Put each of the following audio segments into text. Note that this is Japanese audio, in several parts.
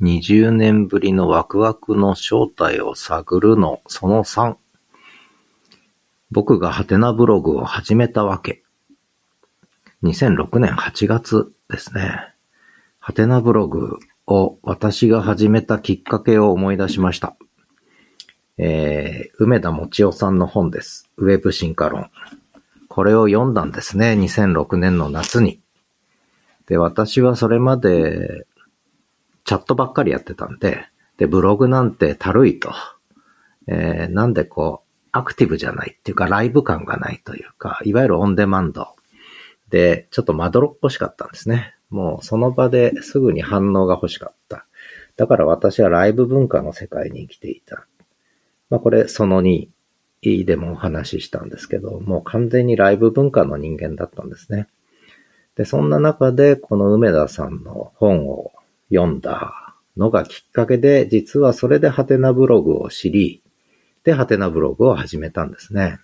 20年ぶりのワクワクの正体を探るのその3。僕がハテナブログを始めたわけ。2006年8月ですね。ハテナブログを私が始めたきっかけを思い出しました。えー、梅田もちおさんの本です。ウェブ進化論。これを読んだんですね。2006年の夏に。で、私はそれまでチャットばっかりやってたんで、で、ブログなんてたるいと。えー、なんでこう、アクティブじゃないっていうか、ライブ感がないというか、いわゆるオンデマンド。で、ちょっとまどろっこしかったんですね。もうその場ですぐに反応が欲しかった。だから私はライブ文化の世界に生きていた。まあこれその2でもお話ししたんですけど、もう完全にライブ文化の人間だったんですね。で、そんな中でこの梅田さんの本を読んだのがきっかけで、実はそれでハテナブログを知り、で、ハテナブログを始めたんですね。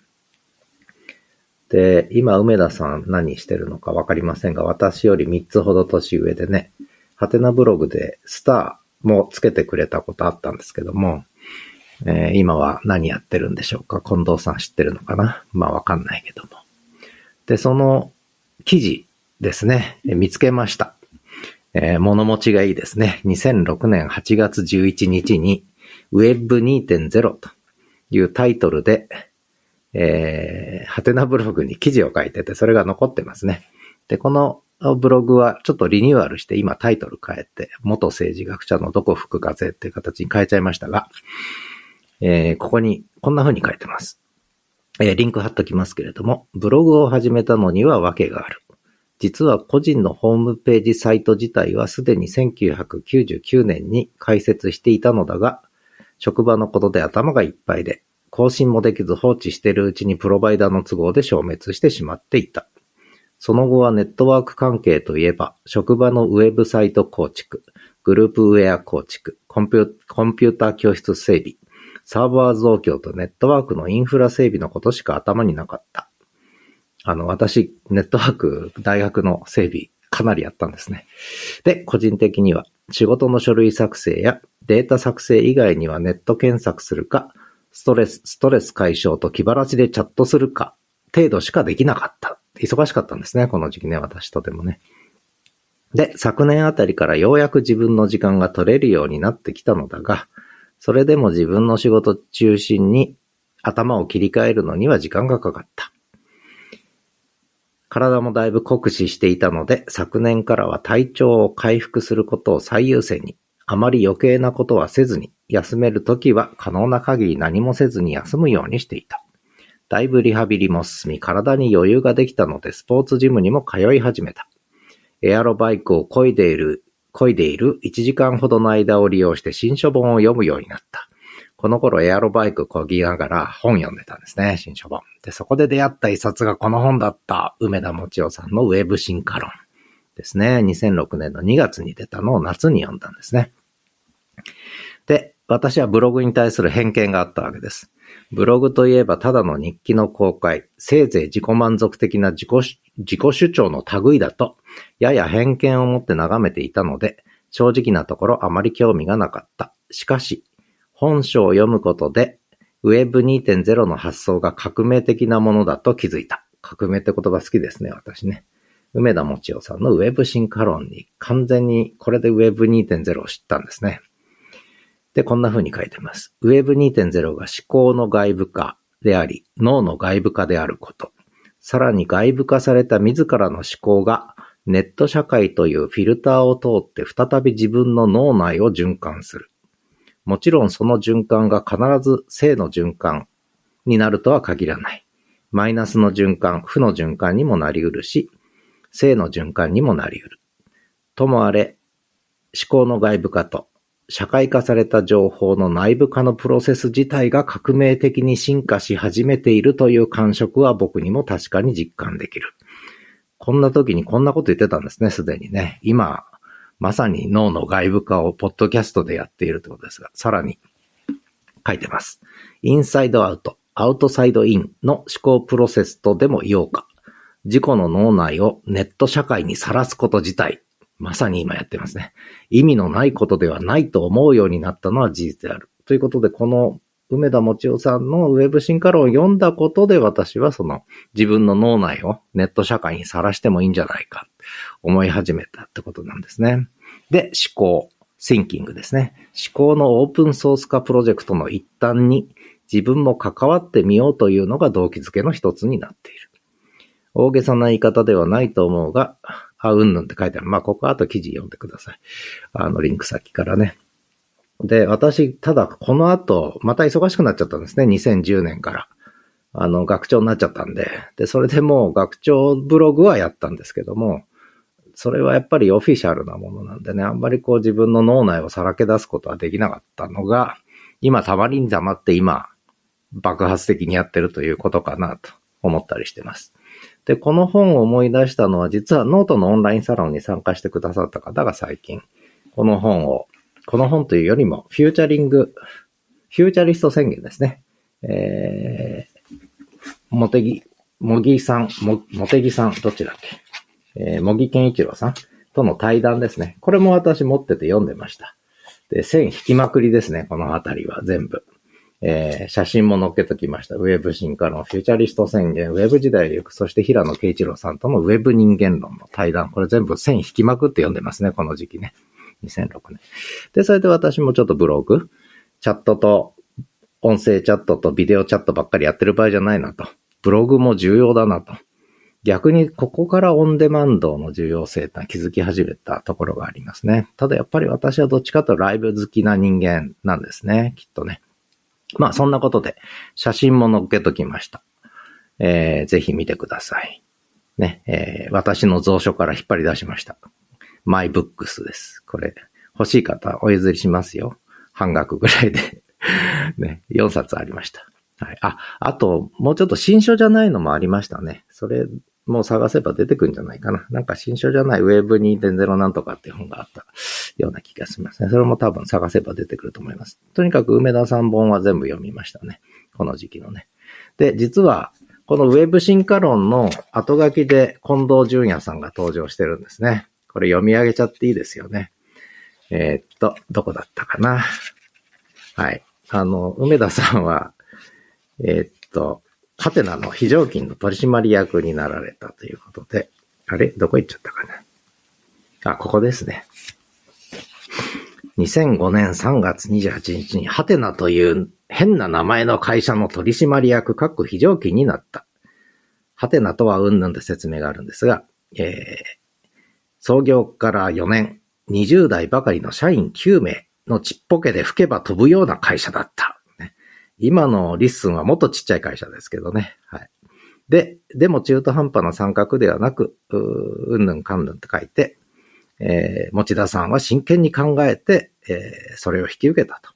で、今、梅田さん何してるのかわかりませんが、私より3つほど年上でね、ハテナブログでスターもつけてくれたことあったんですけども、えー、今は何やってるんでしょうか？近藤さん知ってるのかな？まあわかんないけども。で、その記事ですね、見つけました。えー、物持ちがいいですね。2006年8月11日に Web2.0 というタイトルで、えー、ハテナブログに記事を書いてて、それが残ってますね。で、このブログはちょっとリニューアルして今タイトル変えて、元政治学者のどこ吹く風っていう形に変えちゃいましたが、えー、ここにこんな風に書いてます。えー、リンク貼っときますけれども、ブログを始めたのには訳がある。実は個人のホームページサイト自体はすでに1999年に開設していたのだが、職場のことで頭がいっぱいで、更新もできず放置しているうちにプロバイダーの都合で消滅してしまっていた。その後はネットワーク関係といえば、職場のウェブサイト構築、グループウェア構築、コンピューター教室整備、サーバー増強とネットワークのインフラ整備のことしか頭になかった。あの、私、ネットワーク、大学の整備、かなりやったんですね。で、個人的には、仕事の書類作成やデータ作成以外にはネット検索するか、ストレス、ストレス解消と気晴らしでチャットするか、程度しかできなかった。忙しかったんですね、この時期ね、私とてもね。で、昨年あたりからようやく自分の時間が取れるようになってきたのだが、それでも自分の仕事中心に頭を切り替えるのには時間がかかった。体もだいぶ酷使していたので、昨年からは体調を回復することを最優先に、あまり余計なことはせずに、休めるときは可能な限り何もせずに休むようにしていた。だいぶリハビリも進み、体に余裕ができたので、スポーツジムにも通い始めた。エアロバイクを漕いでいる、漕いでいる1時間ほどの間を利用して新書本を読むようになった。この頃エアロバイク漕ぎながら本読んでたんですね、新書本。で、そこで出会った一冊がこの本だった、梅田もちおさんのウェブ進化論ですね。2006年の2月に出たのを夏に読んだんですね。で、私はブログに対する偏見があったわけです。ブログといえばただの日記の公開、せいぜい自己満足的な自己自己主張の類だと、やや偏見を持って眺めていたので、正直なところあまり興味がなかった。しかし、本書を読むことで、Web2.0 の発想が革命的なものだと気づいた。革命って言葉好きですね、私ね。梅田もちおさんの Web 進化論に完全にこれで Web2.0 を知ったんですね。で、こんな風に書いてます。Web2.0 が思考の外部化であり、脳の外部化であること。さらに外部化された自らの思考がネット社会というフィルターを通って再び自分の脳内を循環する。もちろんその循環が必ず正の循環になるとは限らない。マイナスの循環、負の循環にもなり得るし、正の循環にもなり得る。ともあれ、思考の外部化と社会化された情報の内部化のプロセス自体が革命的に進化し始めているという感触は僕にも確かに実感できる。こんな時にこんなこと言ってたんですね、すでにね。今、まさに脳の外部化をポッドキャストでやっているということですが、さらに書いてます。インサイドアウト、アウトサイドインの思考プロセスとでも言おうか。自己の脳内をネット社会にさらすこと自体まさに今やってますね。意味のないことではないと思うようになったのは事実である。ということで、この梅田もちおさんのウェブ進化論を読んだことで私はその自分の脳内をネット社会にさらしてもいいんじゃないか思い始めたってことなんですね。で、思考、thinking ですね。思考のオープンソース化プロジェクトの一端に自分も関わってみようというのが動機づけの一つになっている。大げさな言い方ではないと思うが、あ、うんぬんって書いてある。まあ、ここは後記事読んでください。あの、リンク先からね。で、私、ただ、この後、また忙しくなっちゃったんですね。2010年から。あの、学長になっちゃったんで。で、それでもう学長ブログはやったんですけども、それはやっぱりオフィシャルなものなんでね、あんまりこう自分の脳内をさらけ出すことはできなかったのが、今たまりに溜まって今、爆発的にやってるということかなと思ったりしてます。で、この本を思い出したのは、実はノートのオンラインサロンに参加してくださった方が最近、この本を、この本というよりも、フューチャリング、フューチャリスト宣言ですね。えー、もてぎ、もぎさん、も、もてぎさん、どっちだっけ？えー、茂木健一郎さんとの対談ですね。これも私持ってて読んでました。で、線引きまくりですね、このあたりは全部。えー、写真も載っけときました。ウェブ進化論、フューチャリスト宣言、ウェブ時代行く、そして平野慶一郎さんとのウェブ人間論の対談。これ全部線引きまくって読んでますね、この時期ね。2006年。で、それで私もちょっとブログ、チャットと、音声チャットとビデオチャットばっかりやってる場合じゃないなと。ブログも重要だなと。逆にここからオンデマンドの重要性って気づき始めたところがありますね。ただやっぱり私はどっちかとライブ好きな人間なんですね。きっとね。まあそんなことで写真も載っけときました。えー、ぜひ見てください。ね、えー、私の蔵書から引っ張り出しました。マイブックスです。これ、欲しい方お譲りしますよ。半額ぐらいでね、4冊ありました。はい。あ、あと、もうちょっと新書じゃないのもありましたね。それもう探せば出てくるんじゃないかな。なんか新書じゃないウェブ2.0なんとかっていう本があったような気がしますね。それも多分探せば出てくると思います。とにかく梅田さん本は全部読みましたね。この時期のね。で、実は、このウェブ進化論の後書きで近藤淳也さんが登場してるんですね。これ読み上げちゃっていいですよね。えー、っと、どこだったかな。はい。あの、梅田さんは、えー、っと、ハテナの非常勤の取締役になられたということで、あれ？どこ行っちゃったかな？あ、ここですね。2005年3月28日にはてなという変な名前の会社の取締役各非常勤になった。はてなとはうんぬんで説明があるんですが、えー、創業から4年、20代ばかりの社員9名のちっぽけで吹けば飛ぶような会社だった。今の LISTEN はもっとちっちゃい会社ですけどね。はい。で、でも中途半端な参画ではなく、う、うんぬんかんぬんって書いて、えー、持田さんは真剣に考えて、えー、それを引き受けたと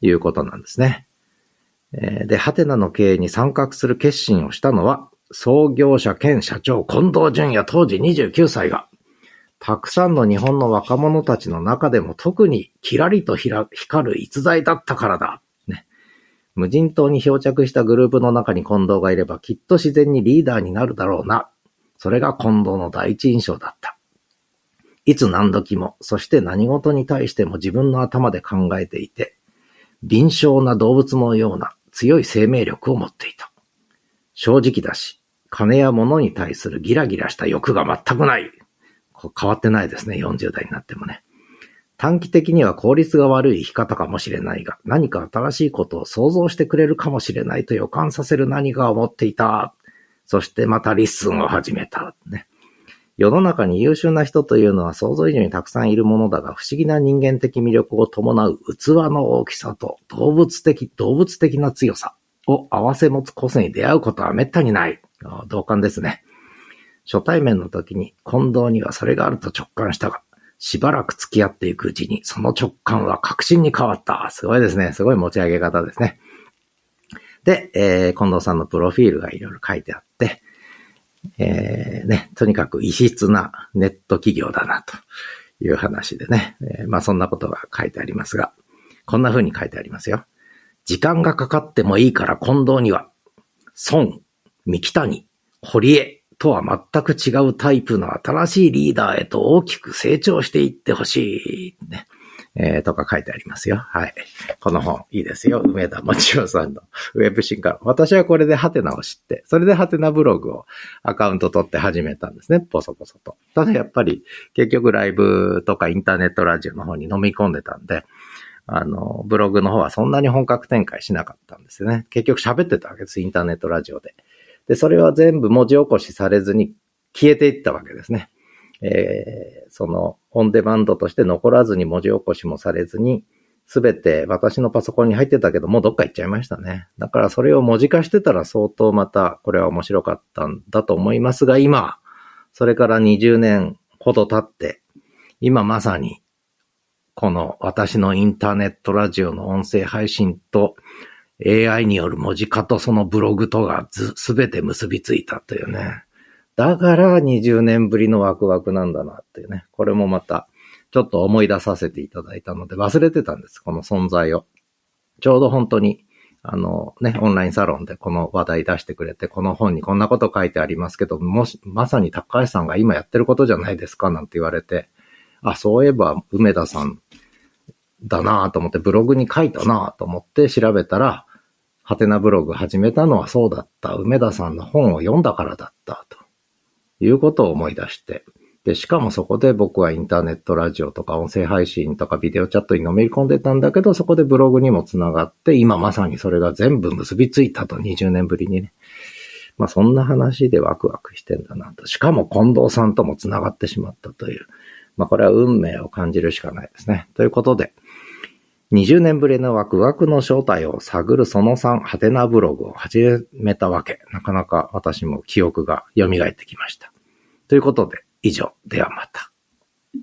いうことなんですね。えー、で、ハテナの経営に参画する決心をしたのは、創業者兼社長近藤淳也当時29歳が、たくさんの日本の若者たちの中でも特にキラリと光る逸材だったからだ。無人島に漂着したグループの中に近藤がいればきっと自然にリーダーになるだろうな。それが近藤の第一印象だった。いつ何時も、そして何事に対しても自分の頭で考えていて、敏捷な動物のような強い生命力を持っていた。正直だし、金や物に対するギラギラした欲が全くない。変わってないですね、40代になってもね。短期的には効率が悪い生き方かもしれないが、何か新しいことを想像してくれるかもしれないと予感させる何かを持っていた。そしてまた LISTEN を始めた。ね。世の中に優秀な人というのは想像以上にたくさんいるものだが、不思議な人間的魅力を伴う器の大きさと動物的、動物的な強さを合わせ持つ個性に出会うことは滅多にない。同感ですね。初対面の時に近藤にはそれがあると直感したが、しばらく付き合っていくうちに、その直感は確信に変わった。すごいですね。すごい持ち上げ方ですね。で、えー、近藤さんのプロフィールがいろいろ書いてあって、えー、ね、とにかく異質なネット企業だな、という話でね。えー、まあそんなことが書いてありますが、こんな風に書いてありますよ。時間がかかってもいいから近藤には、孫、三木谷、堀江とは全く違うタイプの新しいリーダーへと大きく成長していってほしい。ね。えー、とか書いてありますよ。はい。この本、いいですよ。梅田もちおさんのウェブ進化。私はこれでハテナを知って、それでハテナブログをアカウント取って始めたんですね。ポソポソと。ただやっぱり、結局ライブとかインターネットラジオの方に飲み込んでたんで、あの、ブログの方はそんなに本格展開しなかったんですよね。結局喋ってたわけです。インターネットラジオで。で、それは全部文字起こしされずに消えていったわけですね。えー、その、オンデマンドとして残らずに文字起こしもされずに、すべて私のパソコンに入ってたけど、もうどっか行っちゃいましたね。だからそれを文字化してたら相当また、これは面白かったんだと思いますが、今、それから20年ほど経って、今まさに、この私のインターネットラジオの音声配信と AI による文字化とそのブログとがすべて結びついたというね。だから20年ぶりのワクワクなんだなっていうね。これもまた、ちょっと思い出させていただいたので忘れてたんです。この存在を。ちょうど本当に、あのね、オンラインサロンでこの話題出してくれて、この本にこんなこと書いてありますけど、もし、まさに高橋さんが今やってることじゃないですかなんて言われて、あ、そういえば梅田さんだなと思ってブログに書いたなと思って調べたら、ハテナブログ始めたのはそうだった。梅田さんの本を読んだからだったと。いうことを思い出して、で、しかもそこで僕はインターネットラジオとか音声配信とかビデオチャットにのめり込んでたんだけど、そこでブログにもつながって、今まさにそれが全部結びついたと、20年ぶりにね。まあそんな話でワクワクしてんだなと。しかも近藤さんともつながってしまったという。まあこれは運命を感じるしかないですね。ということで、20年ぶりのワクワクの正体を探るその3、ハテナブログを始めたわけ。なかなか私も記憶が蘇ってきました。ということで、以上。ではまた。